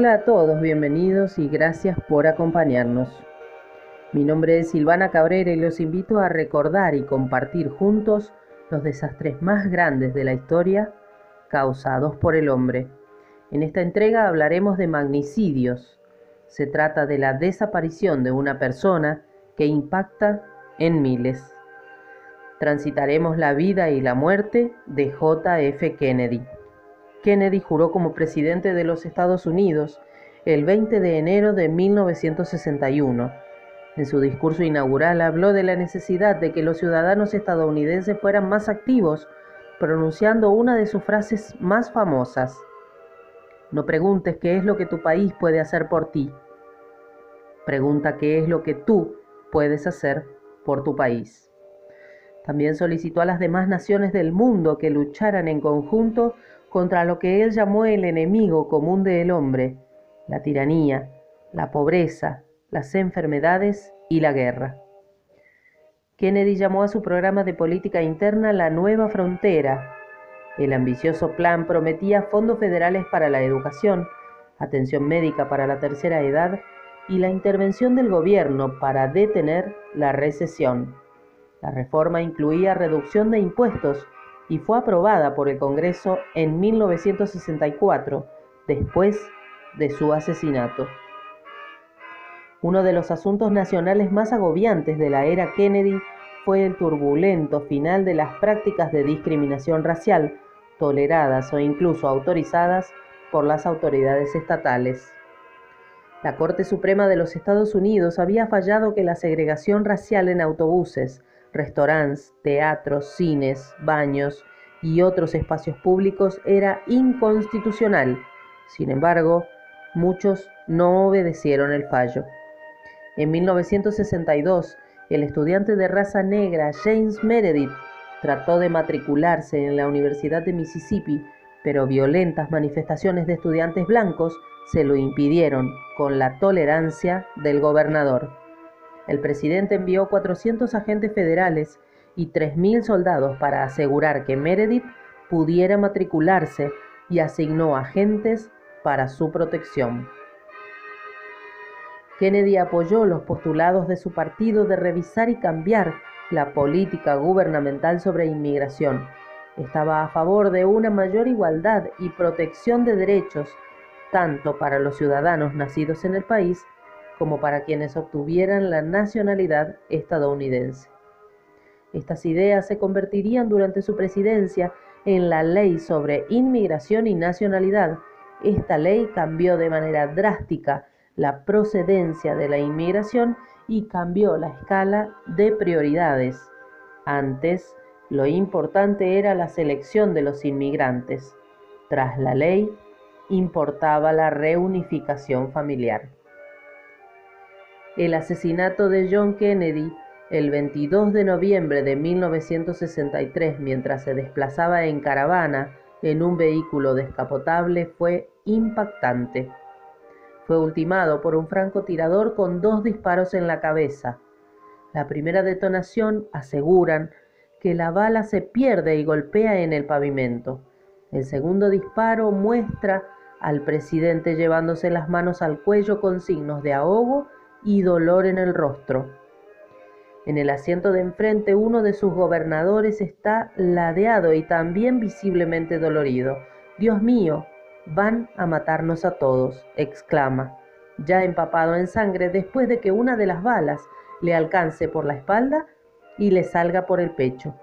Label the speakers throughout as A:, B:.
A: Hola a todos, bienvenidos y gracias por acompañarnos. Mi nombre es Silvana Cabrera y los invito a recordar y compartir juntos los desastres más grandes de la historia causados por el hombre. En esta entrega hablaremos de magnicidios. Se trata de la desaparición de una persona que impacta en miles. Transitaremos la vida y la muerte de JF Kennedy. Kennedy juró como presidente de los Estados Unidos el 20 de enero de 1961. En su discurso inaugural habló de la necesidad de que los ciudadanos estadounidenses fueran más activos, pronunciando una de sus frases más famosas. No preguntes qué es lo que tu país puede hacer por ti. Pregunta qué es lo que tú puedes hacer por tu país. También solicitó a las demás naciones del mundo que lucharan en conjunto contra lo que él llamó el enemigo común del hombre, la tiranía, la pobreza, las enfermedades y la guerra. Kennedy llamó a su programa de política interna la nueva frontera. El ambicioso plan prometía fondos federales para la educación, atención médica para la tercera edad y la intervención del gobierno para detener la recesión. La reforma incluía reducción de impuestos y fue aprobada por el Congreso en 1964, después de su asesinato. Uno de los asuntos nacionales más agobiantes de la era Kennedy fue el turbulento final de las prácticas de discriminación racial, toleradas o incluso autorizadas por las autoridades estatales. La Corte Suprema de los Estados Unidos había fallado que la segregación racial en autobuses, restaurantes, teatros, cines, baños y otros espacios públicos era inconstitucional. Sin embargo, muchos no obedecieron el fallo. En 1962, el estudiante de raza negra James Meredith trató de matricularse en la Universidad de Mississippi, pero violentas manifestaciones de estudiantes blancos se lo impidieron con la tolerancia del gobernador el presidente envió 400 agentes federales y 3.000 soldados para asegurar que Meredith pudiera matricularse y asignó agentes para su protección. Kennedy apoyó los postulados de su partido de revisar y cambiar la política gubernamental sobre inmigración. Estaba a favor de una mayor igualdad y protección de derechos, tanto para los ciudadanos nacidos en el país como para quienes obtuvieran la nacionalidad estadounidense. Estas ideas se convertirían durante su presidencia en la ley sobre inmigración y nacionalidad. Esta ley cambió de manera drástica la procedencia de la inmigración y cambió la escala de prioridades. Antes, lo importante era la selección de los inmigrantes. Tras la ley, importaba la reunificación familiar el asesinato de John Kennedy el 22 de noviembre de 1963 mientras se desplazaba en caravana en un vehículo descapotable fue impactante. Fue ultimado por un francotirador con dos disparos en la cabeza. La primera detonación aseguran que la bala se pierde y golpea en el pavimento. El segundo disparo muestra al presidente llevándose las manos al cuello con signos de ahogo y dolor en el rostro. En el asiento de enfrente uno de sus gobernadores está ladeado y también visiblemente dolorido. Dios mío, van a matarnos a todos, exclama, ya empapado en sangre después de que una de las balas le alcance por la espalda y le salga por el pecho.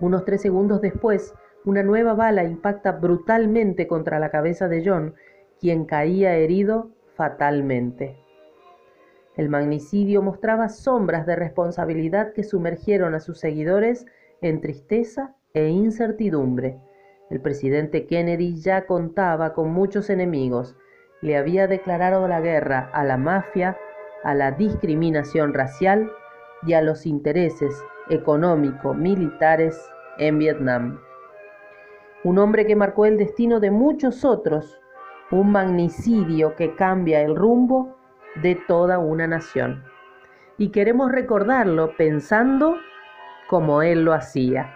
A: Unos tres segundos después, una nueva bala impacta brutalmente contra la cabeza de John, quien caía herido fatalmente. El magnicidio mostraba sombras de responsabilidad que sumergieron a sus seguidores en tristeza e incertidumbre. El presidente Kennedy ya contaba con muchos enemigos. Le había declarado la guerra a la mafia, a la discriminación racial y a los intereses económico-militares en Vietnam. Un hombre que marcó el destino de muchos otros, un magnicidio que cambia el rumbo de toda una nación. Y queremos recordarlo pensando como él lo hacía.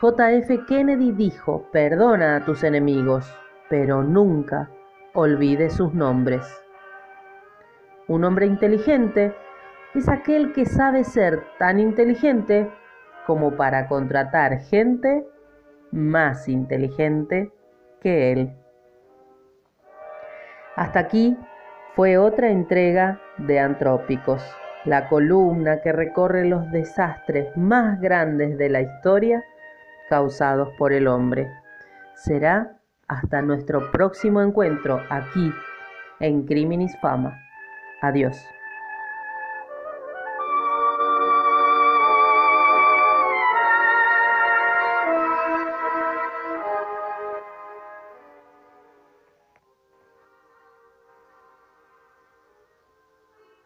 A: JF Kennedy dijo, perdona a tus enemigos, pero nunca olvide sus nombres. Un hombre inteligente es aquel que sabe ser tan inteligente como para contratar gente más inteligente que él. Hasta aquí fue otra entrega de Antrópicos, la columna que recorre los desastres más grandes de la historia causados por el hombre. Será hasta nuestro próximo encuentro aquí en Criminis Fama. Adiós.